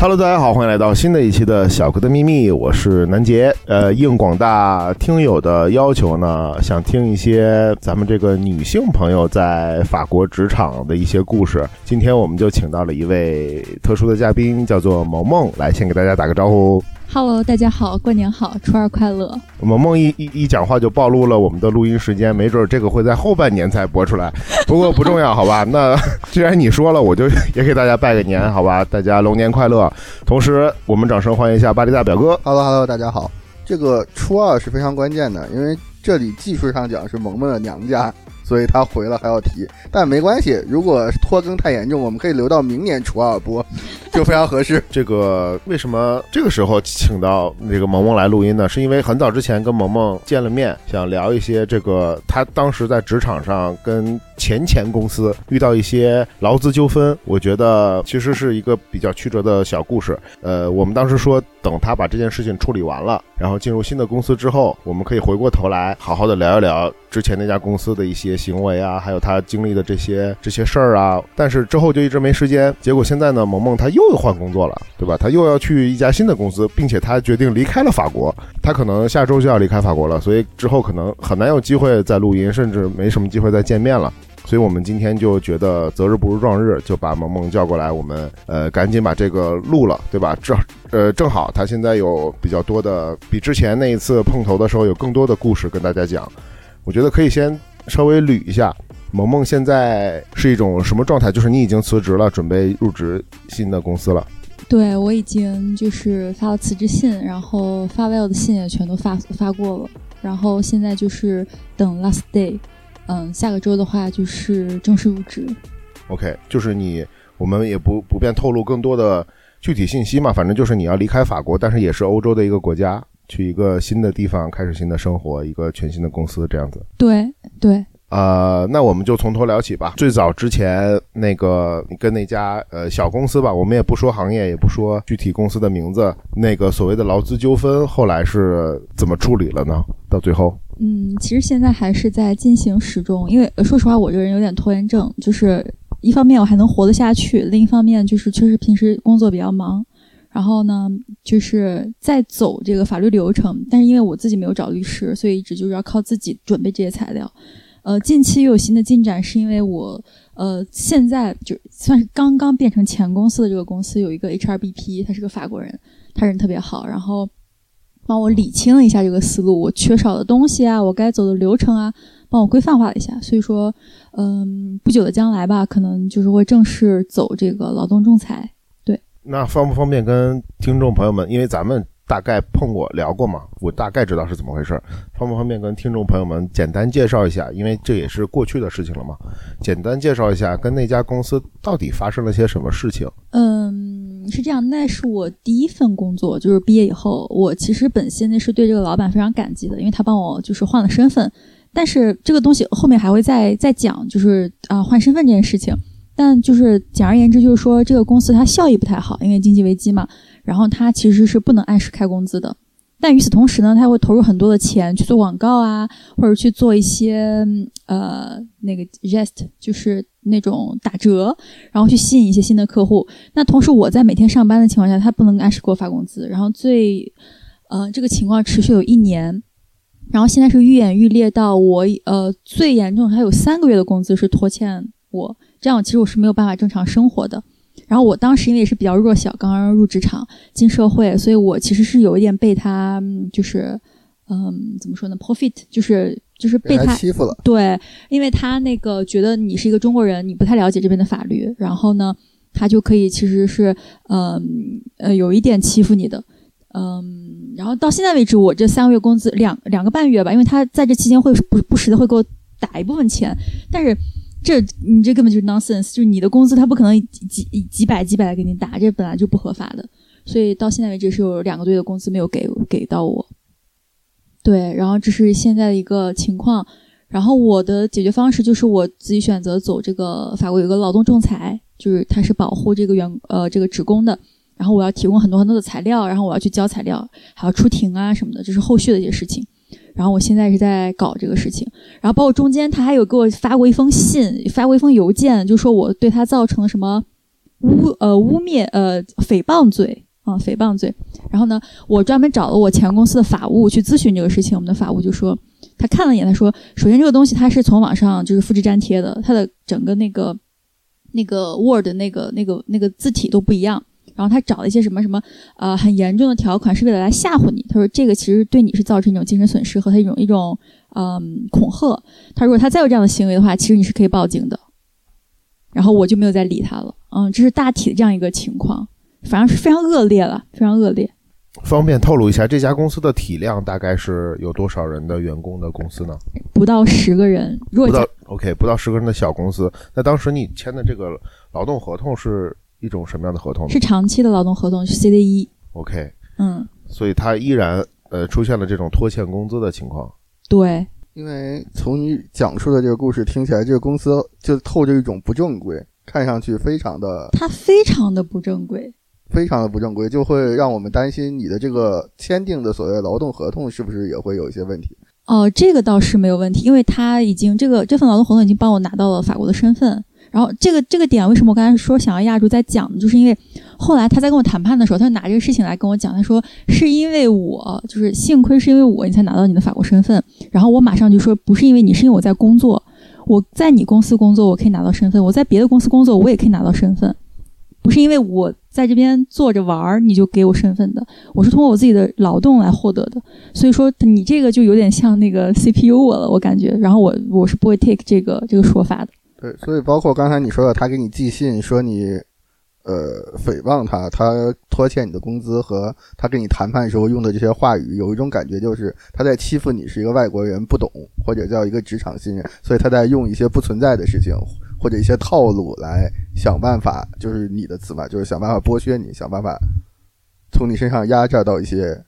Hello，大家好，欢迎来到新的一期的小哥的秘密，我是南杰。呃，应广大听友的要求呢，想听一些咱们这个女性朋友在法国职场的一些故事。今天我们就请到了一位特殊的嘉宾，叫做萌萌，来先给大家打个招呼。Hello，大家好，过年好，初二快乐。萌萌一一一讲话就暴露了我们的录音时间，没准这个会在后半年才播出来，不过不重要，好吧？那既然你说了，我就也给大家拜个年，好吧？大家龙年快乐。同时，我们掌声欢迎一下巴黎大表哥。Hello，Hello，大家好。这个初二是非常关键的，因为这里技术上讲是萌萌的娘家。所以他回了还要提，但没关系。如果拖更太严重，我们可以留到明年初二播，就非常合适。这个为什么这个时候请到那个萌萌来录音呢？是因为很早之前跟萌萌见了面，想聊一些这个他当时在职场上跟前前公司遇到一些劳资纠纷。我觉得其实是一个比较曲折的小故事。呃，我们当时说等他把这件事情处理完了，然后进入新的公司之后，我们可以回过头来好好的聊一聊之前那家公司的一些。行为啊，还有他经历的这些这些事儿啊，但是之后就一直没时间。结果现在呢，萌萌他又换工作了，对吧？他又要去一家新的公司，并且他决定离开了法国。他可能下周就要离开法国了，所以之后可能很难有机会再录音，甚至没什么机会再见面了。所以我们今天就觉得择日不如撞日，就把萌萌叫过来，我们呃赶紧把这个录了，对吧？正呃正好他现在有比较多的，比之前那一次碰头的时候有更多的故事跟大家讲。我觉得可以先。稍微捋一下，萌萌现在是一种什么状态？就是你已经辞职了，准备入职新的公司了。对，我已经就是发了辞职信，然后发 mail 的信也全都发发过了，然后现在就是等 last day，嗯，下个周的话就是正式入职。OK，就是你，我们也不不便透露更多的具体信息嘛，反正就是你要离开法国，但是也是欧洲的一个国家。去一个新的地方开始新的生活，一个全新的公司这样子。对对，呃，那我们就从头聊起吧。最早之前那个你跟那家呃小公司吧，我们也不说行业，也不说具体公司的名字。那个所谓的劳资纠纷后来是怎么处理了呢？到最后，嗯，其实现在还是在进行时中。因为说实话，我这个人有点拖延症，就是一方面我还能活得下去，另一方面就是确实平时工作比较忙。然后呢，就是在走这个法律流程，但是因为我自己没有找律师，所以一直就是要靠自己准备这些材料。呃，近期又有新的进展，是因为我呃现在就算是刚刚变成前公司的这个公司有一个 HRBP，他是个法国人，他人特别好，然后帮我理清了一下这个思路，我缺少的东西啊，我该走的流程啊，帮我规范化了一下。所以说，嗯，不久的将来吧，可能就是会正式走这个劳动仲裁。对那方不方便跟听众朋友们，因为咱们大概碰过聊过嘛，我大概知道是怎么回事。方不方便跟听众朋友们简单介绍一下？因为这也是过去的事情了嘛，简单介绍一下跟那家公司到底发生了些什么事情？嗯，是这样，那是我第一份工作，就是毕业以后，我其实本心呢是对这个老板非常感激的，因为他帮我就是换了身份。但是这个东西后面还会再再讲，就是啊换身份这件事情。但就是简而言之，就是说这个公司它效益不太好，因为经济危机嘛。然后他其实是不能按时开工资的。但与此同时呢，他会投入很多的钱去做广告啊，或者去做一些呃那个 gest，就是那种打折，然后去吸引一些新的客户。那同时我在每天上班的情况下，他不能按时给我发工资。然后最呃这个情况持续有一年，然后现在是愈演愈烈到我呃最严重，还有三个月的工资是拖欠我。这样其实我是没有办法正常生活的。然后我当时因为也是比较弱小，刚刚入职场进社会，所以我其实是有一点被他就是嗯怎么说呢，profit 就是就是被他欺负了。对，因为他那个觉得你是一个中国人，你不太了解这边的法律，然后呢，他就可以其实是嗯呃有一点欺负你的。嗯，然后到现在为止，我这三个月工资两两个半月吧，因为他在这期间会不不时的会给我打一部分钱，但是。这你这根本就是 nonsense，就是你的工资他不可能几几百几百的给你打，这本来就不合法的，所以到现在为止是有两个多月的工资没有给给到我。对，然后这是现在的一个情况，然后我的解决方式就是我自己选择走这个法国有个劳动仲裁，就是它是保护这个员呃这个职工的，然后我要提供很多很多的材料，然后我要去交材料，还要出庭啊什么的，这是后续的一些事情。然后我现在是在搞这个事情，然后包括中间他还有给我发过一封信，发过一封邮件，就说我对他造成了什么污呃污蔑呃诽谤罪啊诽谤罪。然后呢，我专门找了我前公司的法务去咨询这个事情，我们的法务就说他看了一眼，他说首先这个东西它是从网上就是复制粘贴的，它的整个那个那个 Word 那个那个那个字体都不一样。然后他找了一些什么什么，呃，很严重的条款，是为了来吓唬你。他说这个其实对你是造成一种精神损失和他一种一种，嗯，恐吓。他如果他再有这样的行为的话，其实你是可以报警的。然后我就没有再理他了。嗯，这是大体的这样一个情况，反正是非常恶劣了，非常恶劣。方便透露一下这家公司的体量大概是有多少人的员工的公司呢？不到十个人。不到 OK，不到十个人的小公司。那当时你签的这个劳动合同是？一种什么样的合同？是长期的劳动合同，是 CDE。OK，嗯，所以他依然呃出现了这种拖欠工资的情况。对，因为从你讲述的这个故事听起来，这个公司就透着一种不正规，看上去非常的，它非常的不正规，非常的不正规，就会让我们担心你的这个签订的所谓劳动合同是不是也会有一些问题？哦，这个倒是没有问题，因为他已经这个这份劳动合同已经帮我拿到了法国的身份。然后这个这个点为什么我刚才说想要压住再讲呢？就是因为后来他在跟我谈判的时候，他就拿这个事情来跟我讲。他说是因为我就是幸亏是因为我你才拿到你的法国身份。然后我马上就说不是因为你，是因为我在工作，我在你公司工作我可以拿到身份，我在别的公司工作我也可以拿到身份，不是因为我在这边坐着玩儿你就给我身份的，我是通过我自己的劳动来获得的。所以说你这个就有点像那个 CPU 我了，我感觉。然后我我是不会 take 这个这个说法的。对，所以包括刚才你说的，他给你寄信说你，呃，诽谤他，他拖欠你的工资，和他跟你谈判时候用的这些话语，有一种感觉就是他在欺负你是一个外国人不懂，或者叫一个职场新人，所以他在用一些不存在的事情或者一些套路来想办法，就是你的词嘛，就是想办法剥削你，想办法从你身上压榨到一些。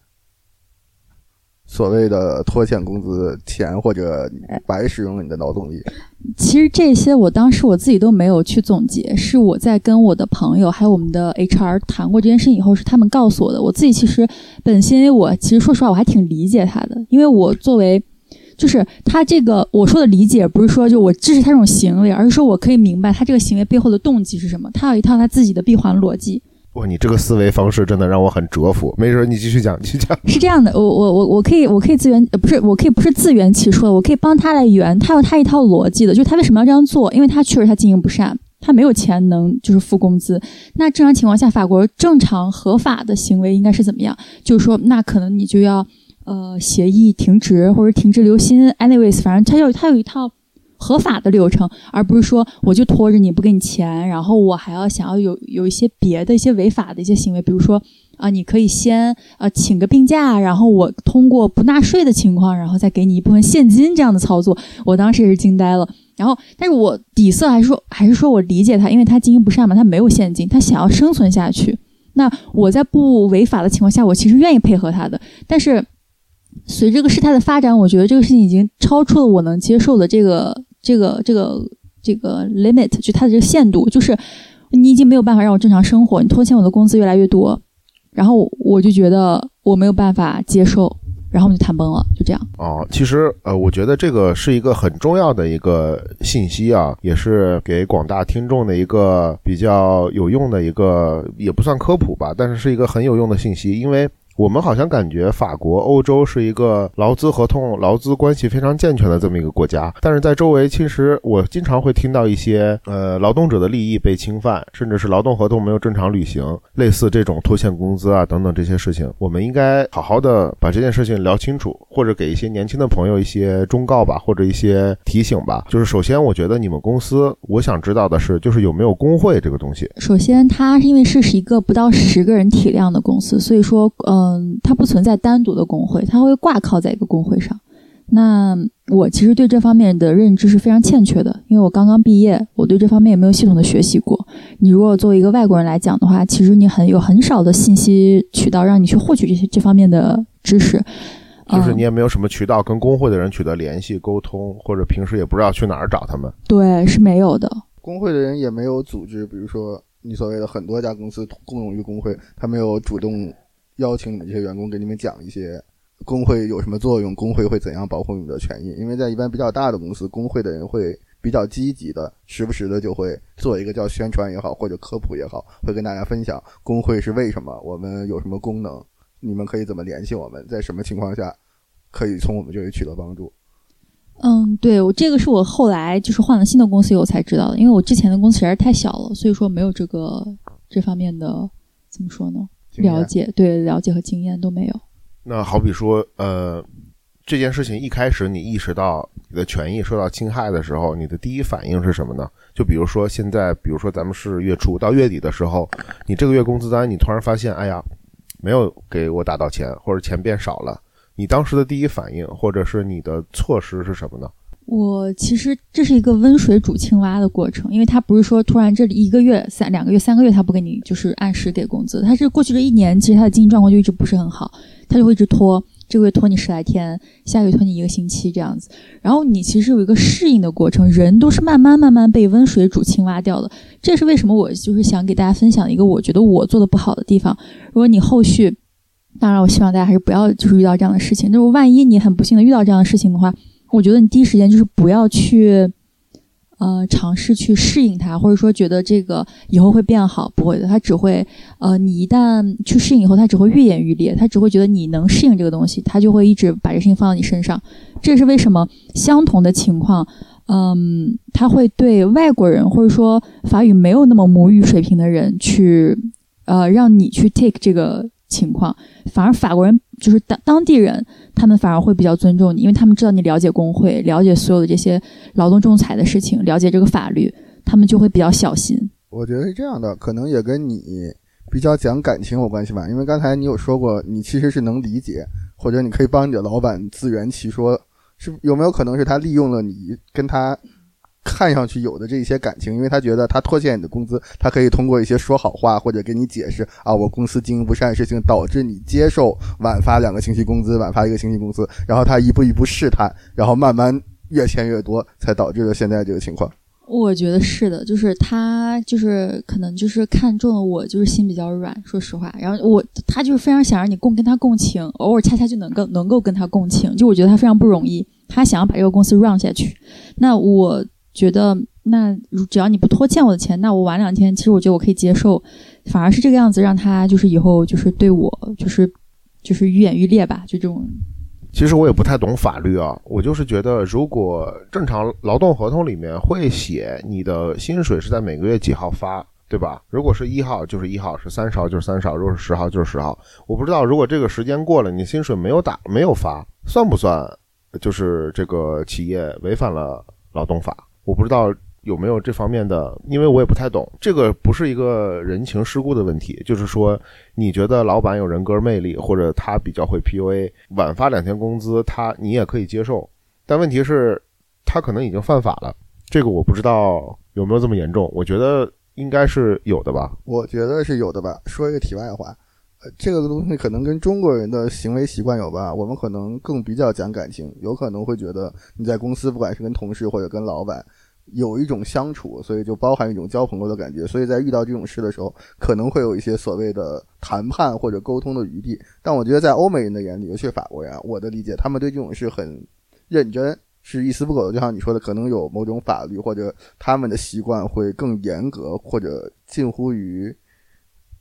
所谓的拖欠工资钱，或者白使用了你的劳动力，其实这些我当时我自己都没有去总结，是我在跟我的朋友还有我们的 HR 谈过这件事以后，是他们告诉我的。我自己其实本心，我其实说实话，我还挺理解他的，因为我作为就是他这个我说的理解，不是说就我支持他这种行为，而是说我可以明白他这个行为背后的动机是什么，他有一套他自己的闭环逻辑。哇，你这个思维方式真的让我很折服。没事，你继续讲，继续讲。是这样的，我我我我可以我可以自圆呃，不是我可以不是自圆其说，我可以帮他来圆。他有他一套逻辑的，就是他为什么要这样做？因为他确实他经营不善，他没有钱能就是付工资。那正常情况下，法国正常合法的行为应该是怎么样？就是说，那可能你就要呃协议停职或者停职留薪。anyways，反正他有他有一套。合法的流程，而不是说我就拖着你不给你钱，然后我还要想要有有一些别的一些违法的一些行为，比如说啊，你可以先呃请个病假，然后我通过不纳税的情况，然后再给你一部分现金这样的操作，我当时也是惊呆了。然后，但是我底色还是说还是说我理解他，因为他经营不善嘛，他没有现金，他想要生存下去。那我在不违法的情况下，我其实愿意配合他的，但是随这个事态的发展，我觉得这个事情已经超出了我能接受的这个。这个这个这个 limit 就它的这个限度，就是你已经没有办法让我正常生活，你拖欠我的工资越来越多，然后我就觉得我没有办法接受，然后我们就谈崩了，就这样。哦，其实呃，我觉得这个是一个很重要的一个信息啊，也是给广大听众的一个比较有用的一个，也不算科普吧，但是是一个很有用的信息，因为。我们好像感觉法国、欧洲是一个劳资合同、劳资关系非常健全的这么一个国家，但是在周围，其实我经常会听到一些呃劳动者的利益被侵犯，甚至是劳动合同没有正常履行，类似这种拖欠工资啊等等这些事情，我们应该好好的把这件事情聊清楚，或者给一些年轻的朋友一些忠告吧，或者一些提醒吧。就是首先，我觉得你们公司，我想知道的是，就是有没有工会这个东西。首先，它因为是一个不到十个人体量的公司，所以说，呃。嗯，它不存在单独的工会，它会挂靠在一个工会上。那我其实对这方面的认知是非常欠缺的，因为我刚刚毕业，我对这方面也没有系统的学习过。你如果作为一个外国人来讲的话，其实你很有很少的信息渠道让你去获取这些这方面的知识，就是你也没有什么渠道跟工会的人取得联系沟通，或者平时也不知道去哪儿找他们。对，是没有的。工会的人也没有组织，比如说你所谓的很多家公司共用于工会，他没有主动。邀请你们这些员工给你们讲一些工会有什么作用，工会会怎样保护你们的权益。因为在一般比较大的公司，工会的人会比较积极的，时不时的就会做一个叫宣传也好，或者科普也好，会跟大家分享工会是为什么，我们有什么功能，你们可以怎么联系我们，在什么情况下可以从我们这里取得帮助。嗯，对我这个是我后来就是换了新的公司以后才知道的，因为我之前的公司实在是太小了，所以说没有这个这方面的怎么说呢？了解，对了解和经验都没有。那好比说，呃，这件事情一开始你意识到你的权益受到侵害的时候，你的第一反应是什么呢？就比如说现在，比如说咱们是月初到月底的时候，你这个月工资单你突然发现，哎呀，没有给我打到钱，或者钱变少了，你当时的第一反应或者是你的措施是什么呢？我其实这是一个温水煮青蛙的过程，因为他不是说突然这里一个月、三两个月、三个月他不给你就是按时给工资，他是过去这一年其实他的经济状况就一直不是很好，他就会一直拖，这个月拖你十来天，下个月拖你一个星期这样子，然后你其实有一个适应的过程，人都是慢慢慢慢被温水煮青蛙掉的，这是为什么我就是想给大家分享一个我觉得我做的不好的地方，如果你后续。当然，我希望大家还是不要就是遇到这样的事情。就是万一你很不幸的遇到这样的事情的话，我觉得你第一时间就是不要去，呃，尝试去适应它，或者说觉得这个以后会变好，不会的，它只会，呃，你一旦去适应以后，它只会愈演愈烈，它只会觉得你能适应这个东西，它就会一直把这事情放到你身上。这是为什么相同的情况，嗯，他会对外国人或者说法语没有那么母语水平的人去，呃，让你去 take 这个情况，反而法国人就是当当地人。他们反而会比较尊重你，因为他们知道你了解工会，了解所有的这些劳动仲裁的事情，了解这个法律，他们就会比较小心。我觉得是这样的，可能也跟你比较讲感情有关系吧。因为刚才你有说过，你其实是能理解，或者你可以帮你的老板自圆其说，是有没有可能是他利用了你跟他看上去有的这一些感情，因为他觉得他拖欠你的工资，他可以通过一些说好话或者给你解释啊，我公司经营不善的事情导致你接受晚发两个星期工资，晚发一个星期工资，然后他一步一步试探，然后慢慢越欠越多，才导致了现在这个情况。我觉得是的，就是他就是可能就是看中了我，就是心比较软，说实话。然后我他就是非常想让你共跟他共情，偶尔恰恰就能够能够跟他共情，就我觉得他非常不容易，他想要把这个公司 run 下去。那我觉得，那如只要你不拖欠我的钱，那我晚两天，其实我觉得我可以接受。反而是这个样子，让他就是以后就是对我就是就是愈演愈烈吧，就这种。其实我也不太懂法律啊，我就是觉得，如果正常劳动合同里面会写你的薪水是在每个月几号发，对吧？如果是一号就是一号，是三十号就是三十号，如果是十号就是十号。我不知道如果这个时间过了，你薪水没有打没有发，算不算就是这个企业违反了劳动法？我不知道有没有这方面的，因为我也不太懂。这个不是一个人情世故的问题，就是说，你觉得老板有人格魅力，或者他比较会 PUA，晚发两天工资，他你也可以接受。但问题是，他可能已经犯法了。这个我不知道有没有这么严重，我觉得应该是有的吧。我觉得是有的吧。说一个题外话，这个东西可能跟中国人的行为习惯有吧。我们可能更比较讲感情，有可能会觉得你在公司，不管是跟同事或者跟老板，有一种相处，所以就包含一种交朋友的感觉。所以在遇到这种事的时候，可能会有一些所谓的谈判或者沟通的余地。但我觉得在欧美人的眼里，尤其是法国人，我的理解，他们对这种事很认真，是一丝不苟的。就像你说的，可能有某种法律或者他们的习惯会更严格，或者近乎于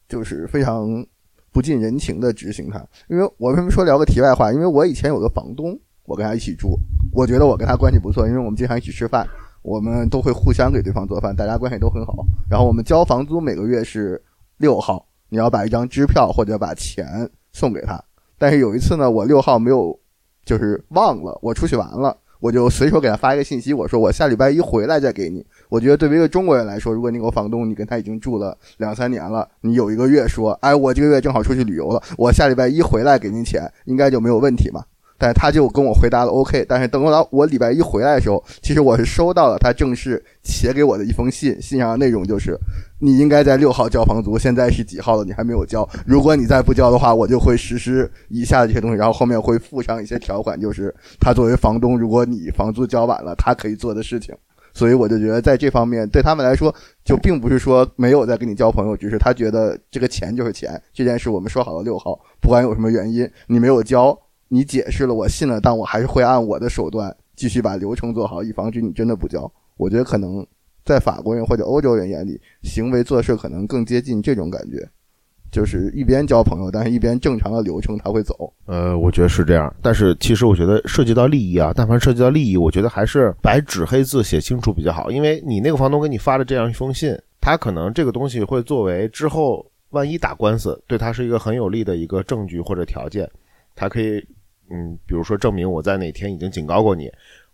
就是非常不近人情的执行它。因为我为什么说聊个题外话？因为我以前有个房东，我跟他一起住，我觉得我跟他关系不错，因为我们经常一起吃饭，我们都会互相给对方做饭，大家关系都很好。然后我们交房租每个月是六号，你要把一张支票或者把钱送给他。但是有一次呢，我六号没有，就是忘了，我出去玩了，我就随手给他发一个信息，我说我下礼拜一回来再给你。我觉得对于一个中国人来说，如果你有房东，你跟他已经住了两三年了，你有一个月说，哎，我这个月正好出去旅游了，我下礼拜一回来给您钱，应该就没有问题嘛。但是他就跟我回答了 OK，但是等到我礼拜一回来的时候，其实我是收到了他正式写给我的一封信，信上的内容就是，你应该在六号交房租，现在是几号了，你还没有交，如果你再不交的话，我就会实施以下的这些东西，然后后面会附上一些条款，就是他作为房东，如果你房租交晚了，他可以做的事情。所以我就觉得在这方面对他们来说，就并不是说没有在跟你交朋友，只是他觉得这个钱就是钱，这件事我们说好了六号，不管有什么原因你没有交。你解释了，我信了，但我还是会按我的手段继续把流程做好，以防止你真的不交。我觉得可能在法国人或者欧洲人眼里，行为做事可能更接近这种感觉，就是一边交朋友，但是一边正常的流程他会走。呃，我觉得是这样，但是其实我觉得涉及到利益啊，但凡涉及到利益，我觉得还是白纸黑字写清楚比较好，因为你那个房东给你发的这样一封信，他可能这个东西会作为之后万一打官司，对他是一个很有利的一个证据或者条件，他可以，嗯，比如说证明我在哪天已经警告过你，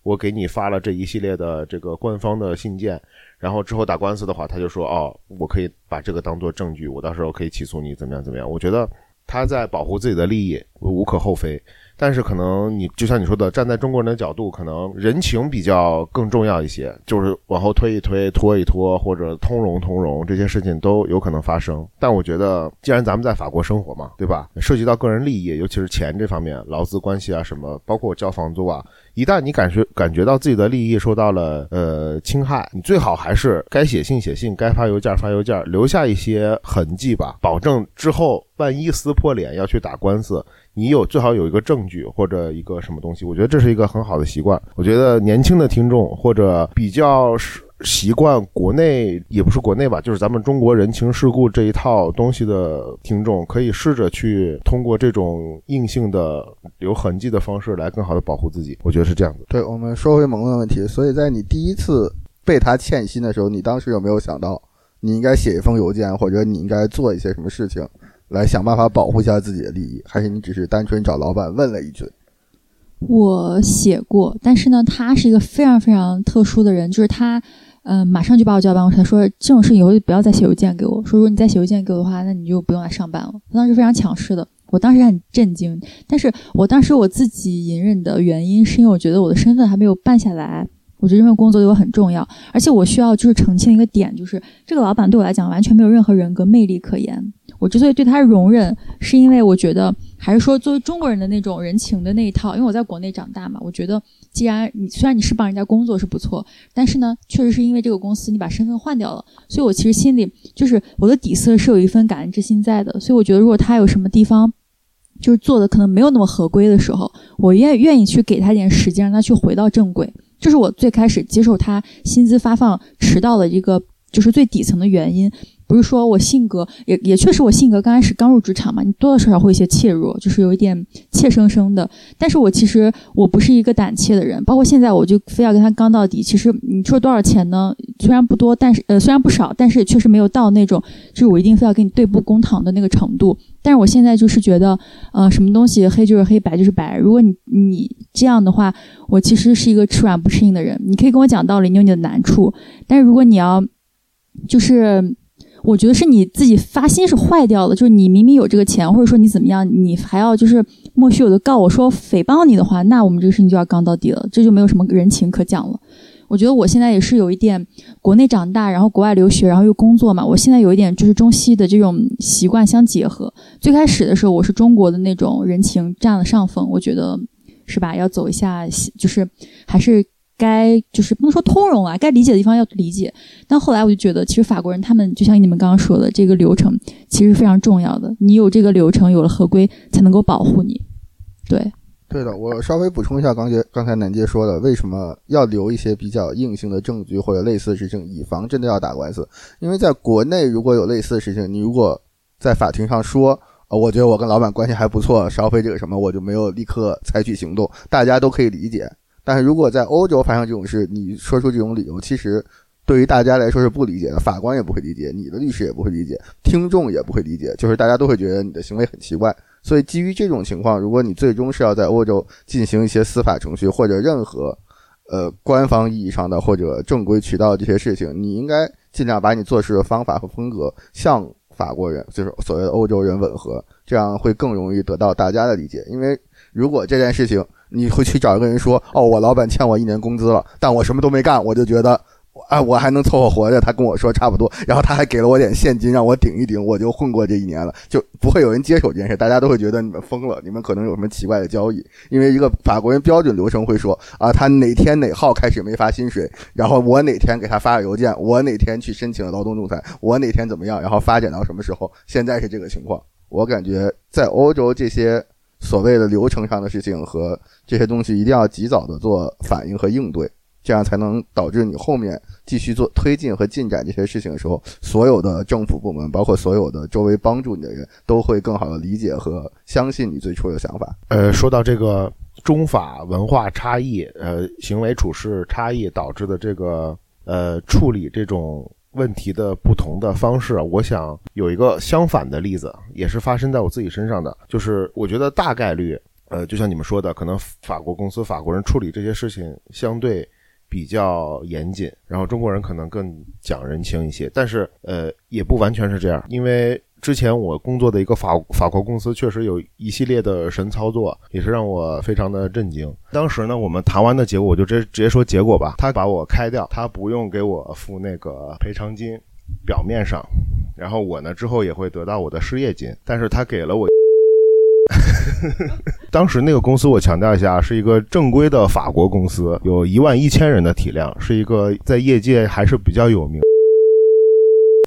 我给你发了这一系列的这个官方的信件，然后之后打官司的话，他就说哦，我可以把这个当做证据，我到时候可以起诉你怎么样怎么样。我觉得他在保护自己的利益，无可厚非。但是可能你就像你说的，站在中国人的角度，可能人情比较更重要一些，就是往后推一推、拖一拖，或者通融通融，这些事情都有可能发生。但我觉得，既然咱们在法国生活嘛，对吧？涉及到个人利益，尤其是钱这方面、劳资关系啊什么，包括交房租啊，一旦你感觉感觉到自己的利益受到了呃侵害，你最好还是该写信写信，该发邮件发邮件，留下一些痕迹吧，保证之后万一撕破脸要去打官司。你有最好有一个证据或者一个什么东西，我觉得这是一个很好的习惯。我觉得年轻的听众或者比较习惯国内也不是国内吧，就是咱们中国人情世故这一套东西的听众，可以试着去通过这种硬性的有痕迹的方式来更好的保护自己。我觉得是这样子。对我们说回萌萌的问题，所以在你第一次被他欠薪的时候，你当时有没有想到你应该写一封邮件，或者你应该做一些什么事情？来想办法保护一下自己的利益，还是你只是单纯找老板问了一句？我写过，但是呢，他是一个非常非常特殊的人，就是他，嗯，马上就把我叫到办公室，说这种事以后就不要再写邮件给我，说如果你再写邮件给我的话，那你就不用来上班了。他当时非常强势的，我当时很震惊，但是我当时我自己隐忍的原因是因为我觉得我的身份还没有办下来。我觉得这份工作对我很重要，而且我需要就是澄清一个点，就是这个老板对我来讲完全没有任何人格魅力可言。我之所以对他容忍，是因为我觉得还是说作为中国人的那种人情的那一套。因为我在国内长大嘛，我觉得既然你虽然你是帮人家工作是不错，但是呢，确实是因为这个公司你把身份换掉了，所以我其实心里就是我的底色是有一份感恩之心在的。所以我觉得如果他有什么地方就是做的可能没有那么合规的时候，我愿愿意去给他一点时间，让他去回到正轨。这是我最开始接受他薪资发放迟到的一个，就是最底层的原因。不是说我性格也也确实我性格刚开始刚入职场嘛，你多多少少会有些怯弱，就是有一点怯生生的。但是我其实我不是一个胆怯的人，包括现在我就非要跟他刚到底。其实你说多少钱呢？虽然不多，但是呃虽然不少，但是也确实没有到那种就是我一定非要跟你对簿公堂的那个程度。但是我现在就是觉得，呃，什么东西黑就是黑，白就是白。如果你你这样的话，我其实是一个吃软不吃硬的人。你可以跟我讲道理，你有你的难处，但是如果你要就是。我觉得是你自己发心是坏掉了，就是你明明有这个钱，或者说你怎么样，你还要就是莫须有的告我说诽谤你的话，那我们这个事情就要刚到底了，这就没有什么人情可讲了。我觉得我现在也是有一点国内长大，然后国外留学，然后又工作嘛，我现在有一点就是中西的这种习惯相结合。最开始的时候，我是中国的那种人情占了上风，我觉得是吧？要走一下，就是还是。该就是不能说通融啊，该理解的地方要理解。但后来我就觉得，其实法国人他们就像你们刚刚说的，这个流程其实非常重要的。你有这个流程，有了合规，才能够保护你。对，对的。我稍微补充一下，刚才刚才南杰说的，为什么要留一些比较硬性的证据或者类似的事情，以防真的要打官司？因为在国内，如果有类似的事情，你如果在法庭上说，呃，我觉得我跟老板关系还不错，稍微这个什么，我就没有立刻采取行动，大家都可以理解。但是如果在欧洲发生这种事，你说出这种理由，其实对于大家来说是不理解的，法官也不会理解，你的律师也不会理解，听众也不会理解，就是大家都会觉得你的行为很奇怪。所以基于这种情况，如果你最终是要在欧洲进行一些司法程序或者任何呃官方意义上的或者正规渠道这些事情，你应该尽量把你做事的方法和风格向法国人，就是所谓的欧洲人吻合，这样会更容易得到大家的理解。因为如果这件事情，你会去找一个人说：“哦，我老板欠我一年工资了，但我什么都没干，我就觉得，哎，我还能凑合活着。”他跟我说差不多，然后他还给了我点现金让我顶一顶，我就混过这一年了，就不会有人接手这件事，大家都会觉得你们疯了，你们可能有什么奇怪的交易。因为一个法国人标准流程会说：“啊，他哪天哪号开始没发薪水，然后我哪天给他发个邮件，我哪天去申请劳动仲裁，我哪天怎么样，然后发展到什么时候，现在是这个情况。”我感觉在欧洲这些。所谓的流程上的事情和这些东西，一定要及早的做反应和应对，这样才能导致你后面继续做推进和进展这些事情的时候，所有的政府部门，包括所有的周围帮助你的人，都会更好的理解和相信你最初的想法。呃，说到这个中法文化差异，呃，行为处事差异导致的这个呃处理这种。问题的不同的方式，我想有一个相反的例子，也是发生在我自己身上的，就是我觉得大概率，呃，就像你们说的，可能法国公司、法国人处理这些事情相对比较严谨，然后中国人可能更讲人情一些，但是呃，也不完全是这样，因为。之前我工作的一个法法国公司确实有一系列的神操作，也是让我非常的震惊。当时呢，我们谈完的结果，我就直直接说结果吧。他把我开掉，他不用给我付那个赔偿金，表面上，然后我呢之后也会得到我的失业金。但是他给了我，当时那个公司我强调一下，是一个正规的法国公司，有一万一千人的体量，是一个在业界还是比较有名。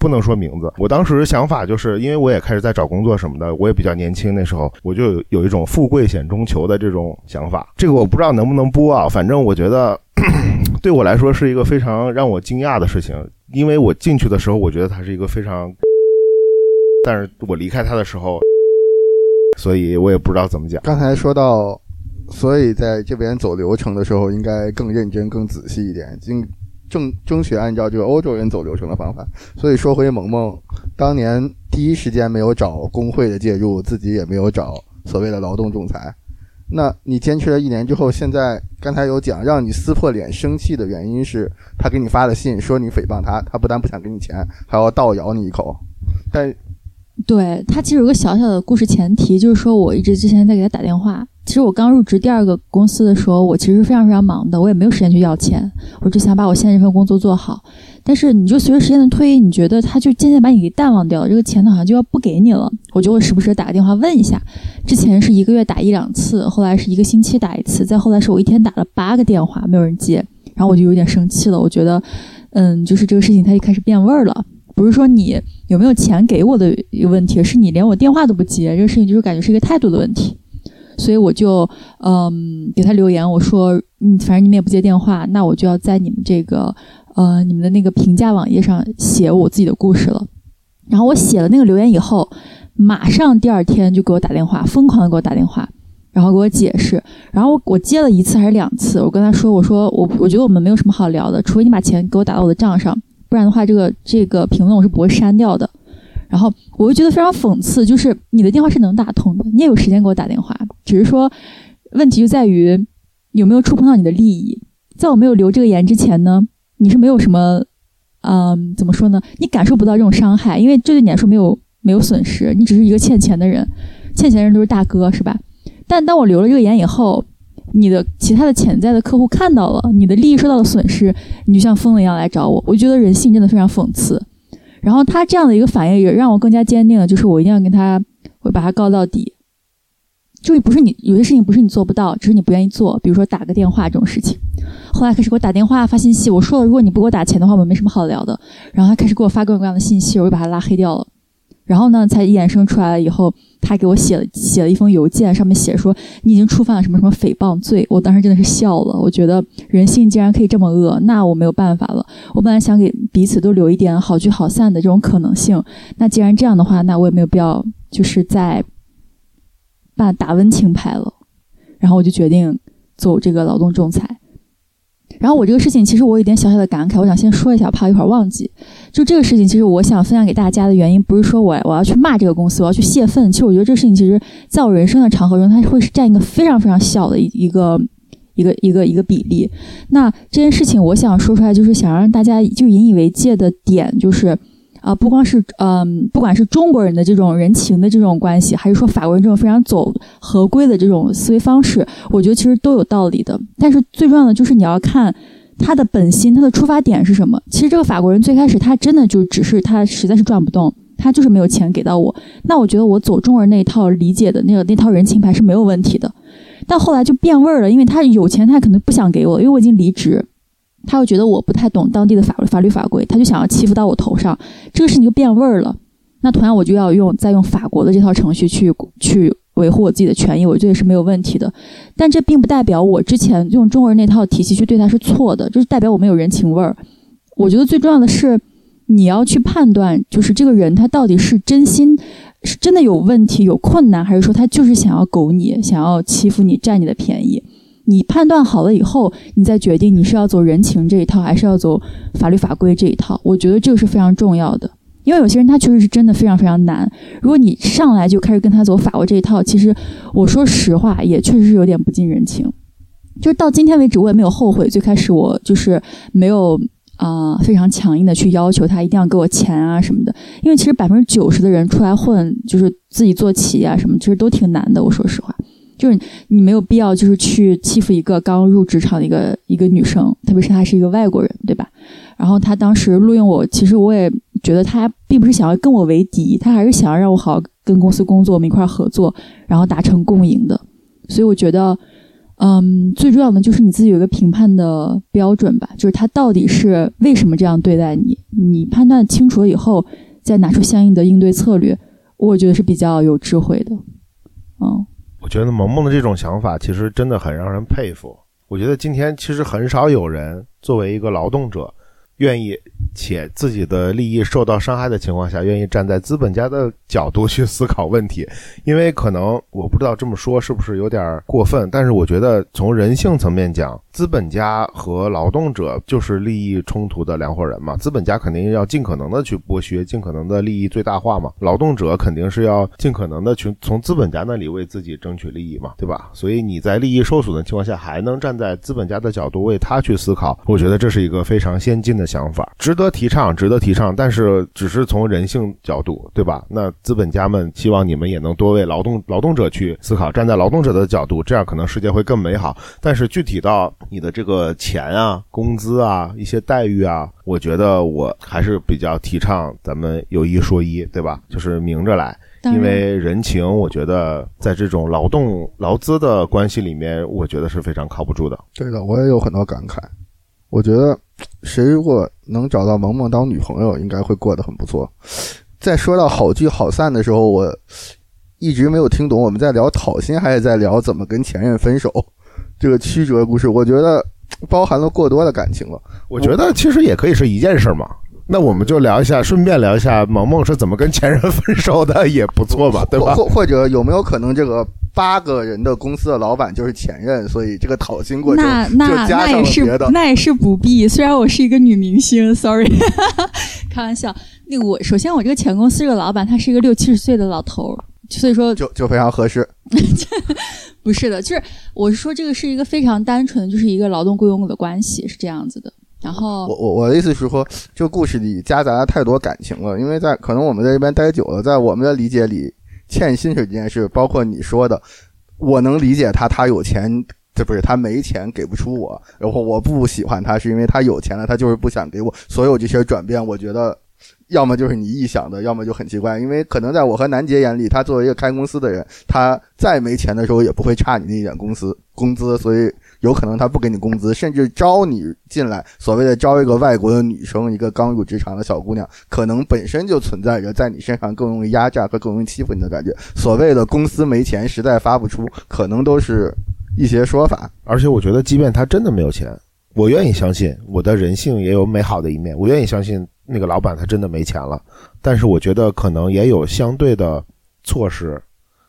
不能说名字。我当时想法就是，因为我也开始在找工作什么的，我也比较年轻，那时候我就有一种富贵险中求的这种想法。这个我不知道能不能播啊，反正我觉得 对我来说是一个非常让我惊讶的事情，因为我进去的时候我觉得它是一个非常，但是我离开它的时候，所以我也不知道怎么讲。刚才说到，所以在这边走流程的时候应该更认真、更仔细一点。今正争取按照这个欧洲人走流程的方法，所以说回萌萌，当年第一时间没有找工会的介入，自己也没有找所谓的劳动仲裁。那你坚持了一年之后，现在刚才有讲让你撕破脸生气的原因是他给你发的信说你诽谤他，他不但不想给你钱，还要倒咬你一口。但对他其实有个小小的故事前提，就是说我一直之前在给他打电话。其实我刚入职第二个公司的时候，我其实非常非常忙的，我也没有时间去要钱，我只想把我现在这份工作做好。但是你就随着时间的推移，你觉得他就渐渐把你给淡忘掉了，这个钱呢好像就要不给你了，我就会时不时打个电话问一下。之前是一个月打一两次，后来是一个星期打一次，再后来是我一天打了八个电话没有人接，然后我就有点生气了。我觉得，嗯，就是这个事情它就开始变味儿了，不是说你有没有钱给我的一个问题，是你连我电话都不接，这个事情就是感觉是一个态度的问题。所以我就嗯给他留言，我说嗯反正你们也不接电话，那我就要在你们这个呃你们的那个评价网页上写我自己的故事了。然后我写了那个留言以后，马上第二天就给我打电话，疯狂的给我打电话，然后给我解释。然后我接了一次还是两次，我跟他说我说我我觉得我们没有什么好聊的，除非你把钱给我打到我的账上，不然的话这个这个评论我是不会删掉的。然后我就觉得非常讽刺，就是你的电话是能打通的，你也有时间给我打电话，只是说问题就在于有没有触碰到你的利益。在我没有留这个言之前呢，你是没有什么，嗯，怎么说呢？你感受不到这种伤害，因为这对你来说没有没有损失，你只是一个欠钱的人，欠钱的人都是大哥，是吧？但当我留了这个言以后，你的其他的潜在的客户看到了你的利益受到了损失，你就像疯了一样来找我，我觉得人性真的非常讽刺。然后他这样的一个反应也让我更加坚定了，就是我一定要跟他，会把他告到底。就是不是你有些事情不是你做不到，只是你不愿意做，比如说打个电话这种事情。后来开始给我打电话发信息，我说了，如果你不给我打钱的话，我们没什么好聊的。然后他开始给我发各种各样的信息，我就把他拉黑掉了。然后呢，才衍生出来了以后，他给我写了写了一封邮件，上面写说你已经触犯了什么什么诽谤罪。我当时真的是笑了，我觉得人性竟然可以这么恶，那我没有办法了。我本来想给彼此都留一点好聚好散的这种可能性，那既然这样的话，那我也没有必要就是在把打温情牌了。然后我就决定走这个劳动仲裁。然后我这个事情其实我有点小小的感慨，我想先说一下，怕一会儿忘记。就这个事情，其实我想分享给大家的原因，不是说我我要去骂这个公司，我要去泄愤。其实我觉得这个事情，其实在我人生的长河中，它会是占一个非常非常小的一一个一个一个一个比例。那这件事情，我想说出来，就是想让大家就引以为戒的点，就是。啊，不光是嗯，不管是中国人的这种人情的这种关系，还是说法国人这种非常走合规的这种思维方式，我觉得其实都有道理的。但是最重要的就是你要看他的本心，他的出发点是什么。其实这个法国人最开始他真的就只是他实在是转不动，他就是没有钱给到我。那我觉得我走中国人那一套理解的那个那套人情牌是没有问题的。但后来就变味儿了，因为他有钱，他可能不想给我，因为我已经离职。他又觉得我不太懂当地的法律法律法规，他就想要欺负到我头上，这个事情就变味儿了。那同样，我就要用再用法国的这套程序去去维护我自己的权益，我觉得是没有问题的。但这并不代表我之前用中国人那套体系去对他是错的，就是代表我没有人情味儿。我觉得最重要的是，你要去判断，就是这个人他到底是真心是真的有问题、有困难，还是说他就是想要狗你、想要欺负你、占你的便宜。你判断好了以后，你再决定你是要走人情这一套，还是要走法律法规这一套。我觉得这个是非常重要的，因为有些人他确实是真的非常非常难。如果你上来就开始跟他走法国这一套，其实我说实话，也确实是有点不近人情。就是到今天为止，我也没有后悔。最开始我就是没有啊、非常强硬的去要求他一定要给我钱啊什么的，因为其实百分之九十的人出来混，就是自己做企业啊什么，其实都挺难的。我说实话。就是你没有必要就是去欺负一个刚入职场的一个一个女生，特别是她是一个外国人，对吧？然后她当时录用我，其实我也觉得她并不是想要跟我为敌，她还是想要让我好好跟公司工作，我们一块儿合作，然后达成共赢的。所以我觉得，嗯，最重要的就是你自己有一个评判的标准吧，就是他到底是为什么这样对待你，你判断清楚了以后，再拿出相应的应对策略，我觉得是比较有智慧的。嗯。我觉得萌萌的这种想法其实真的很让人佩服。我觉得今天其实很少有人作为一个劳动者，愿意且自己的利益受到伤害的情况下，愿意站在资本家的角度去思考问题。因为可能我不知道这么说是不是有点过分，但是我觉得从人性层面讲，资本家和劳动者就是利益冲突的两伙人嘛。资本家肯定要尽可能的去剥削，尽可能的利益最大化嘛。劳动者肯定是要尽可能的去从资本家那里为自己争取利益嘛，对吧？所以你在利益受损的情况下，还能站在资本家的角度为他去思考，我觉得这是一个非常先进的想法，值值得提倡，值得提倡。但是只是从人性角度，对吧？那资本家们希望你们也能多为劳动劳动者去思考，站在劳动者的角度，这样可能世界会更美好。但是具体到你的这个钱啊、工资啊、一些待遇啊，我觉得我还是比较提倡咱们有一说一，对吧？就是明着来。因为人情，我觉得在这种劳动劳资的关系里面，我觉得是非常靠不住的。对的，我也有很多感慨。我觉得谁如果能找到萌萌当女朋友，应该会过得很不错。在说到好聚好散的时候，我一直没有听懂我们在聊讨薪还是在聊怎么跟前任分手这个曲折故事。我觉得包含了过多的感情了。我觉得其实也可以是一件事嘛。那我们就聊一下，顺便聊一下萌萌是怎么跟前任分手的，也不错吧，对吧？或或者有没有可能这个八个人的公司的老板就是前任，所以这个讨薪过程那就那加上那也是。那也是不必。虽然我是一个女明星，sorry，开玩笑。那个我首先我这个前公司这个老板他是一个六七十岁的老头儿，所以说就就非常合适，不是的，就是我是说这个是一个非常单纯的，就是一个劳动雇佣的关系是这样子的。然后我我我的意思是说，这个故事里夹杂了太多感情了，因为在可能我们在这边待久了，在我们的理解里，欠薪水这件事，包括你说的，我能理解他，他有钱，这不是他没钱给不出我，然后我不喜欢他是因为他有钱了，他就是不想给我，所有这些转变，我觉得。要么就是你臆想的，要么就很奇怪，因为可能在我和南杰眼里，他作为一个开公司的人，他再没钱的时候也不会差你那一点公司工资，所以有可能他不给你工资，甚至招你进来，所谓的招一个外国的女生，一个刚入职场的小姑娘，可能本身就存在着在你身上更容易压榨和更容易欺负你的感觉。所谓的公司没钱，实在发不出，可能都是一些说法。而且我觉得，即便他真的没有钱，我愿意相信我的人性也有美好的一面，我愿意相信那个老板他真的没钱了。但是我觉得可能也有相对的措施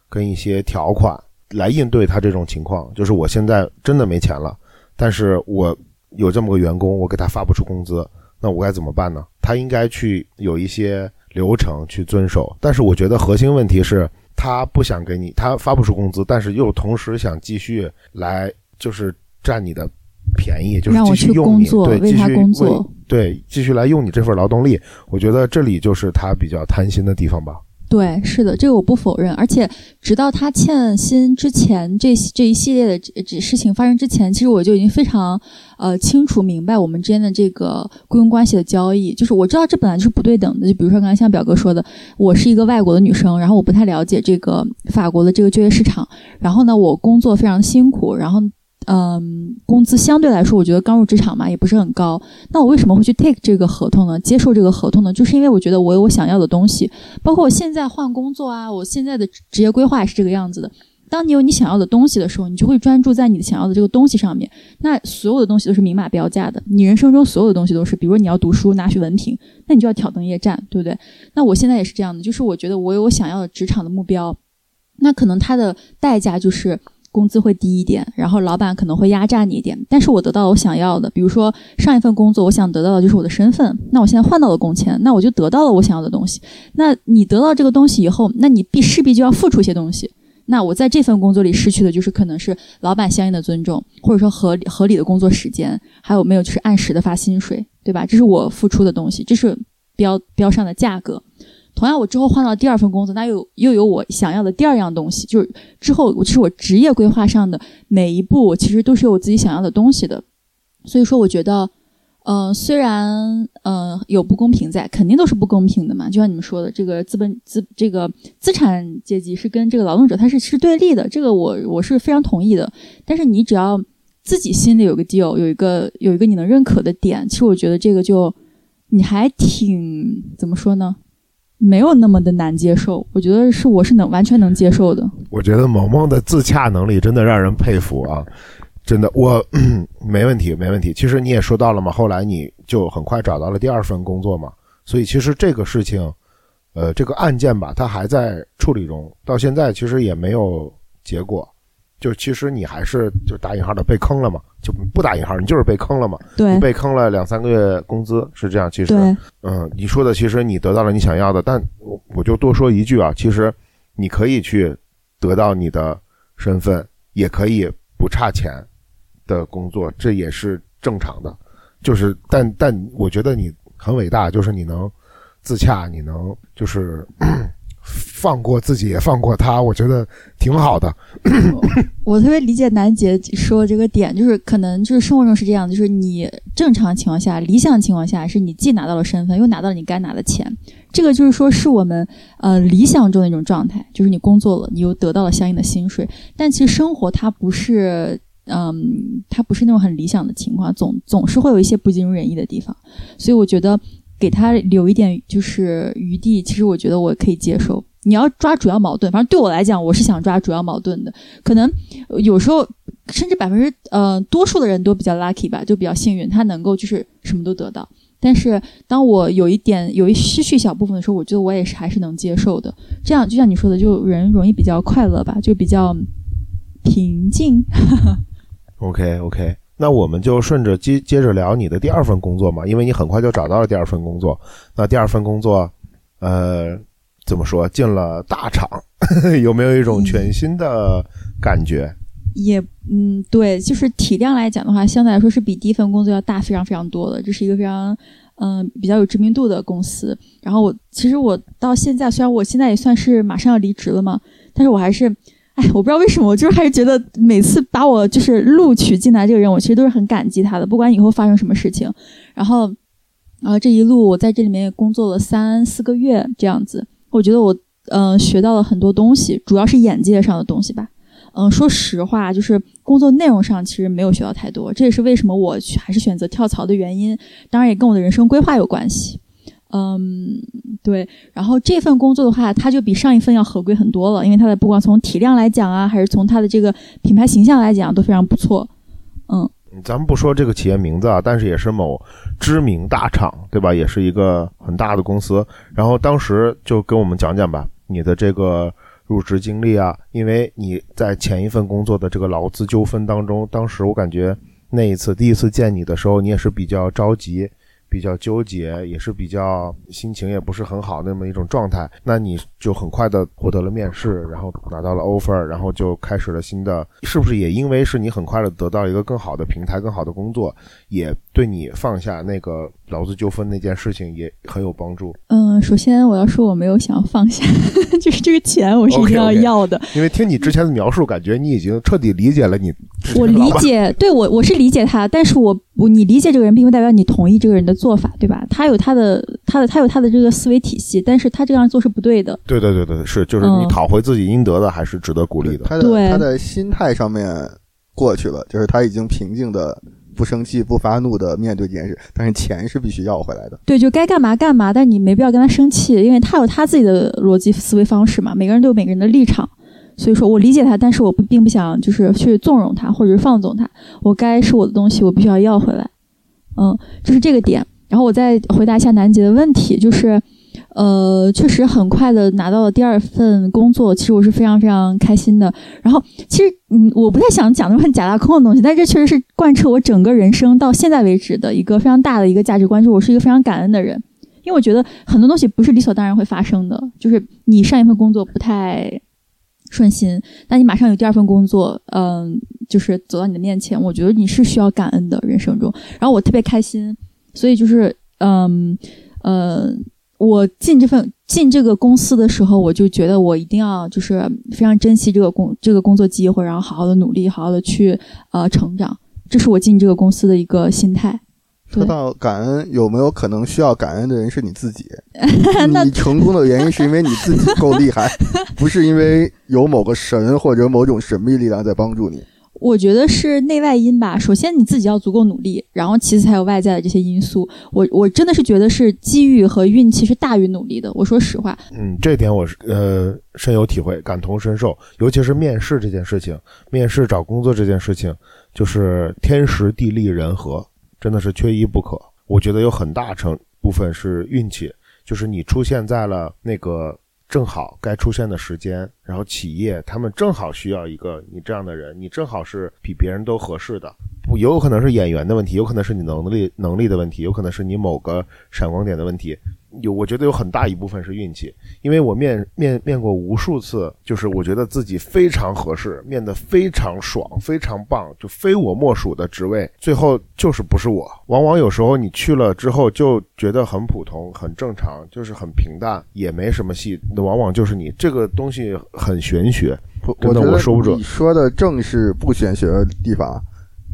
跟一些条款来应对他这种情况。就是我现在真的没钱了，但是我有这么个员工，我给他发不出工资，那我该怎么办呢？他应该去有一些流程去遵守。但是我觉得核心问题是，他不想给你，他发不出工资，但是又同时想继续来就是占你的便宜，就是继续用你，对，为他继续为工作。对，继续来用你这份劳动力，我觉得这里就是他比较贪心的地方吧。对，是的，这个我不否认。而且，直到他欠薪之前，这这一系列的这事情发生之前，其实我就已经非常呃清楚明白我们之间的这个雇佣关系的交易。就是我知道这本来就是不对等的。就比如说刚才像表哥说的，我是一个外国的女生，然后我不太了解这个法国的这个就业市场，然后呢，我工作非常辛苦，然后。嗯，工资相对来说，我觉得刚入职场嘛，也不是很高。那我为什么会去 take 这个合同呢？接受这个合同呢？就是因为我觉得我有我想要的东西，包括我现在换工作啊，我现在的职业规划也是这个样子的。当你有你想要的东西的时候，你就会专注在你想要的这个东西上面。那所有的东西都是明码标价的，你人生中所有的东西都是，比如你要读书拿学文凭，那你就要挑灯夜战，对不对？那我现在也是这样的，就是我觉得我有我想要的职场的目标，那可能它的代价就是工资会低一点，然后老板可能会压榨你一点，但是我得到我想要的，比如说上一份工作，我想得到的就是我的身份，那我现在换到了工签，那我就得到了我想要的东西。那你得到这个东西以后，那你必势必就要付出一些东西。那我在这份工作里失去的就是可能是老板相应的尊重，或者说合理合理的工作时间，还有没有就是按时的发薪水，对吧？这是我付出的东西，这是标标上的价格。同样，我之后换到第二份工作，那又又有我想要的第二样东西，就是之后我其实我职业规划上的每一步，我其实都是有我自己想要的东西的。所以说，我觉得。嗯，虽然嗯有不公平在，肯定都是不公平的嘛。就像你们说的，这个资本资这个资产阶级是跟这个劳动者他是是对立的，这个我我是非常同意的。但是你只要自己心里有个 deal，有一个有一个你能认可的点，其实我觉得这个就你还挺怎么说呢？没有那么的难接受。我觉得是我是能完全能接受的。我觉得萌萌的自洽能力真的让人佩服啊。真的，我 没问题，没问题。其实你也说到了嘛，后来你就很快找到了第二份工作嘛，所以其实这个事情，呃，这个案件吧，它还在处理中，到现在其实也没有结果。就其实你还是就打引号的被坑了嘛，就不打引号，你就是被坑了嘛。对，被坑了两三个月工资是这样。其实，嗯，你说的其实你得到了你想要的，但我我就多说一句啊，其实你可以去得到你的身份，也可以不差钱。的工作，这也是正常的，就是，但但我觉得你很伟大，就是你能自洽，你能就是放过自己，也放过他，我觉得挺好的。我特别理解楠姐说这个点，就是可能就是生活中是这样，就是你正常情况下、理想情况下，是你既拿到了身份，又拿到了你该拿的钱，这个就是说是我们呃理想中的一种状态，就是你工作了，你又得到了相应的薪水，但其实生活它不是。嗯，它不是那种很理想的情况，总总是会有一些不尽如人意的地方，所以我觉得给他留一点就是余地，其实我觉得我可以接受。你要抓主要矛盾，反正对我来讲，我是想抓主要矛盾的。可能有时候甚至百分之呃多数的人都比较 lucky 吧，就比较幸运，他能够就是什么都得到。但是当我有一点有一失去小部分的时候，我觉得我也是还是能接受的。这样就像你说的，就人容易比较快乐吧，就比较平静。OK OK，那我们就顺着接接着聊你的第二份工作嘛，因为你很快就找到了第二份工作。那第二份工作，呃，怎么说？进了大厂，有没有一种全新的感觉？也，嗯，对，就是体量来讲的话，相对来说是比第一份工作要大非常非常多的。这是一个非常，嗯，比较有知名度的公司。然后我其实我到现在，虽然我现在也算是马上要离职了嘛，但是我还是。我不知道为什么，我就是还是觉得每次把我就是录取进来这个人，我其实都是很感激他的。不管以后发生什么事情，然后，啊，这一路我在这里面也工作了三四个月这样子，我觉得我嗯学到了很多东西，主要是眼界上的东西吧。嗯，说实话，就是工作内容上其实没有学到太多，这也是为什么我还是选择跳槽的原因。当然也跟我的人生规划有关系。嗯，对。然后这份工作的话，它就比上一份要合规很多了，因为它的不管从体量来讲啊，还是从它的这个品牌形象来讲，都非常不错。嗯，咱们不说这个企业名字啊，但是也是某知名大厂，对吧？也是一个很大的公司。然后当时就跟我们讲讲吧，你的这个入职经历啊，因为你在前一份工作的这个劳资纠纷当中，当时我感觉那一次第一次见你的时候，你也是比较着急。比较纠结，也是比较心情也不是很好那么一种状态，那你就很快的获得了面试，然后拿到了 offer，然后就开始了新的，是不是也因为是你很快的得到一个更好的平台、更好的工作，也对你放下那个劳资纠纷那件事情也很有帮助？嗯，首先我要说我没有想要放下，就是这个钱我是一定要要的，因为听你之前的描述，感觉你已经彻底理解了你。我理解，对我我是理解他，但是我我你理解这个人，并不代表你同意这个人的。做法对吧？他有他的他的他有他的这个思维体系，但是他这样做是不对的。对对对对，是就是你讨回自己应得的，还是值得鼓励的。他的他的心态上面过去了，就是他已经平静的、不生气、不发怒的面对这件事，但是钱是必须要回来的。对，就该干嘛干嘛，但你没必要跟他生气，因为他有他自己的逻辑思维方式嘛，每个人都有每个人的立场。所以说我理解他，但是我不并不想就是去纵容他或者是放纵他。我该是我的东西，我必须要要回来。嗯，就是这个点。然后我再回答一下南杰的问题，就是，呃，确实很快的拿到了第二份工作，其实我是非常非常开心的。然后其实嗯，我不太想讲那么假大空的东西，但这确实是贯彻我整个人生到现在为止的一个非常大的一个价值观，就是我是一个非常感恩的人。因为我觉得很多东西不是理所当然会发生的，就是你上一份工作不太。顺心，那你马上有第二份工作，嗯，就是走到你的面前，我觉得你是需要感恩的人生中。然后我特别开心，所以就是，嗯，呃，我进这份进这个公司的时候，我就觉得我一定要就是非常珍惜这个工这个工作机会，然后好好的努力，好好的去呃成长，这是我进这个公司的一个心态。说到感恩，有没有可能需要感恩的人是你自己？你成功的原因是因为你自己够厉害，不是因为有某个神或者某种神秘力量在帮助你。我觉得是内外因吧。首先你自己要足够努力，然后其次才有外在的这些因素。我我真的是觉得是机遇和运气是大于努力的。我说实话，嗯，这点我是呃深有体会，感同身受。尤其是面试这件事情，面试找工作这件事情，就是天时地利人和。真的是缺一不可。我觉得有很大成部分是运气，就是你出现在了那个正好该出现的时间，然后企业他们正好需要一个你这样的人，你正好是比别人都合适的。不，有可能是演员的问题，有可能是你能力能力的问题，有可能是你某个闪光点的问题。有，我觉得有很大一部分是运气，因为我面面面过无数次，就是我觉得自己非常合适，面的非常爽，非常棒，就非我莫属的职位，最后就是不是我。往往有时候你去了之后就觉得很普通、很正常，就是很平淡，也没什么戏。那往往就是你这个东西很玄学，我觉得说不准。你说的正是不玄学的地方。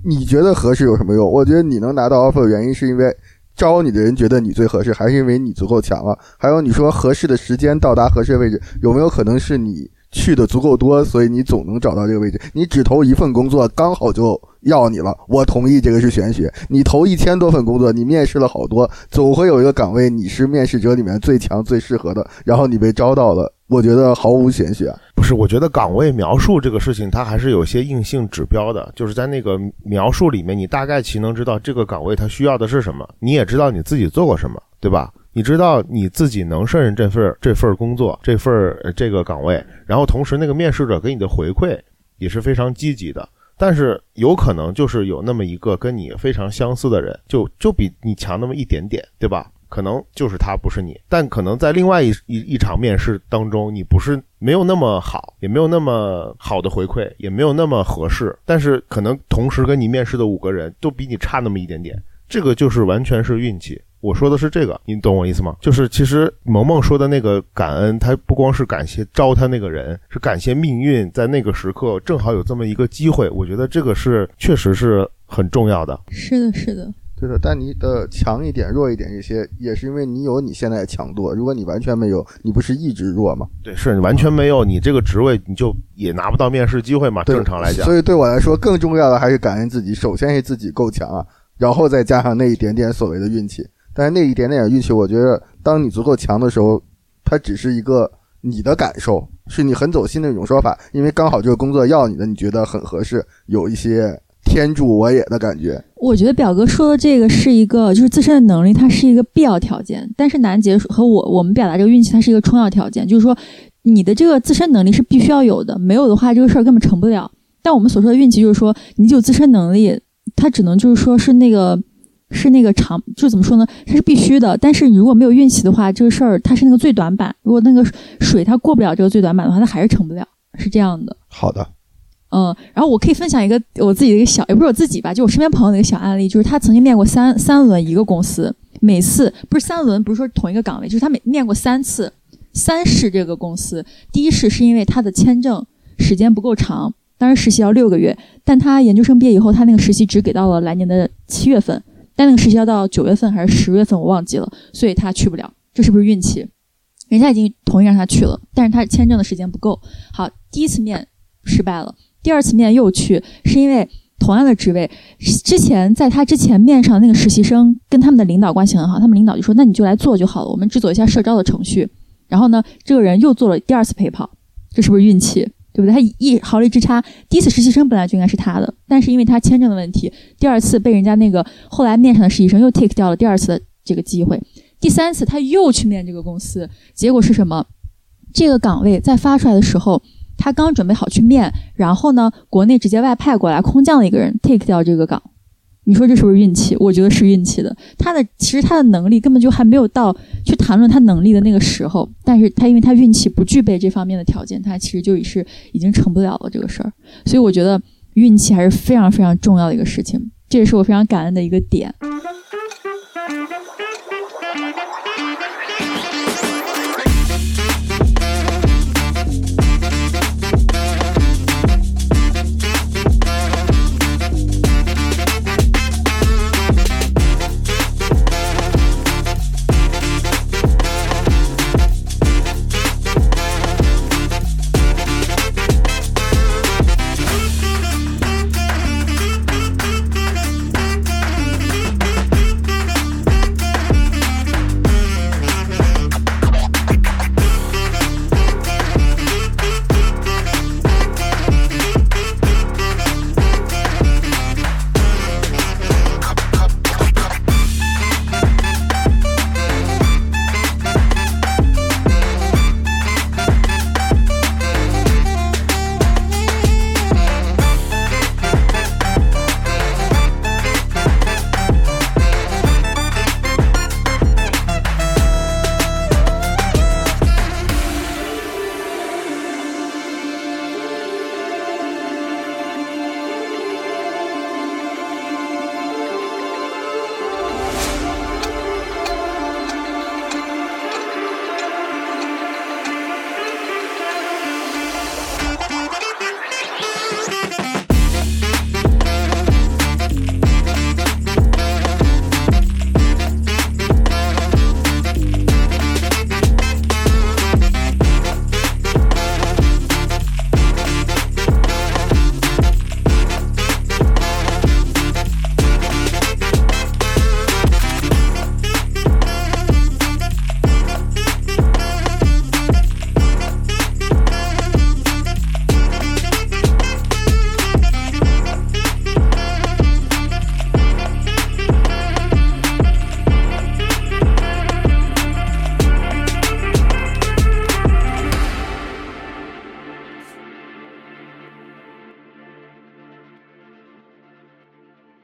你觉得合适有什么用？我觉得你能拿到 offer 的原因是因为。招你的人觉得你最合适，还是因为你足够强了？还有你说合适的时间到达合适的位置，有没有可能是你去的足够多，所以你总能找到这个位置？你只投一份工作，刚好就要你了。我同意这个是玄学。你投一千多份工作，你面试了好多，总会有一个岗位你是面试者里面最强、最适合的，然后你被招到了。我觉得毫无玄学，不是？我觉得岗位描述这个事情，它还是有些硬性指标的，就是在那个描述里面，你大概其能知道这个岗位它需要的是什么，你也知道你自己做过什么，对吧？你知道你自己能胜任这份这份工作，这份这个岗位，然后同时那个面试者给你的回馈也是非常积极的，但是有可能就是有那么一个跟你非常相似的人，就就比你强那么一点点，对吧？可能就是他不是你，但可能在另外一一一场面试当中，你不是没有那么好，也没有那么好的回馈，也没有那么合适，但是可能同时跟你面试的五个人都比你差那么一点点，这个就是完全是运气。我说的是这个，你懂我意思吗？就是其实萌萌说的那个感恩，他不光是感谢招他那个人，是感谢命运在那个时刻正好有这么一个机会。我觉得这个是确实是很重要的。是的，是的。对的，但你的强一点、弱一点，这些也是因为你有你现在的强度。如果你完全没有，你不是一直弱吗？对，是你完全没有，你这个职位你就也拿不到面试机会嘛。正常来讲，所以对我来说，更重要的还是感恩自己。首先是自己够强啊，然后再加上那一点点所谓的运气。但是那一点点运气，我觉得当你足够强的时候，它只是一个你的感受，是你很走心的一种说法。因为刚好这个工作要你的，你觉得很合适，有一些。天助我也的感觉，我觉得表哥说的这个是一个，就是自身的能力，它是一个必要条件。但是南杰和我我们表达这个运气，它是一个充要条件，就是说你的这个自身能力是必须要有的，没有的话这个事儿根本成不了。但我们所说的运气，就是说你有自身能力，它只能就是说是那个是那个长，就怎么说呢？它是必须的。但是你如果没有运气的话，这个事儿它是那个最短板。如果那个水它过不了这个最短板的话，它还是成不了，是这样的。好的。嗯，然后我可以分享一个我自己的一个小，也不是我自己吧，就我身边朋友的一个小案例，就是他曾经面过三三轮一个公司，每次不是三轮，不是说同一个岗位，就是他每面过三次，三试这个公司，第一试是因为他的签证时间不够长，当时实习要六个月，但他研究生毕业以后，他那个实习只给到了来年的七月份，但那个实习要到九月份还是十月份，我忘记了，所以他去不了，这是不是运气？人家已经同意让他去了，但是他签证的时间不够。好，第一次面失败了。第二次面又去，是因为同样的职位，之前在他之前面上那个实习生跟他们的领导关系很好，他们领导就说：“那你就来做就好了，我们只走一下社招的程序。”然后呢，这个人又做了第二次陪跑，这是不是运气？对不对？他一毫厘之差，第一次实习生本来就应该是他的，但是因为他签证的问题，第二次被人家那个后来面上的实习生又 take 掉了第二次的这个机会。第三次他又去面这个公司，结果是什么？这个岗位在发出来的时候。他刚准备好去面，然后呢，国内直接外派过来空降了一个人 take 掉这个岗，你说这是不是运气？我觉得是运气的。他的其实他的能力根本就还没有到去谈论他能力的那个时候，但是他因为他运气不具备这方面的条件，他其实就已是已经成不了了这个事儿。所以我觉得运气还是非常非常重要的一个事情，这也是我非常感恩的一个点。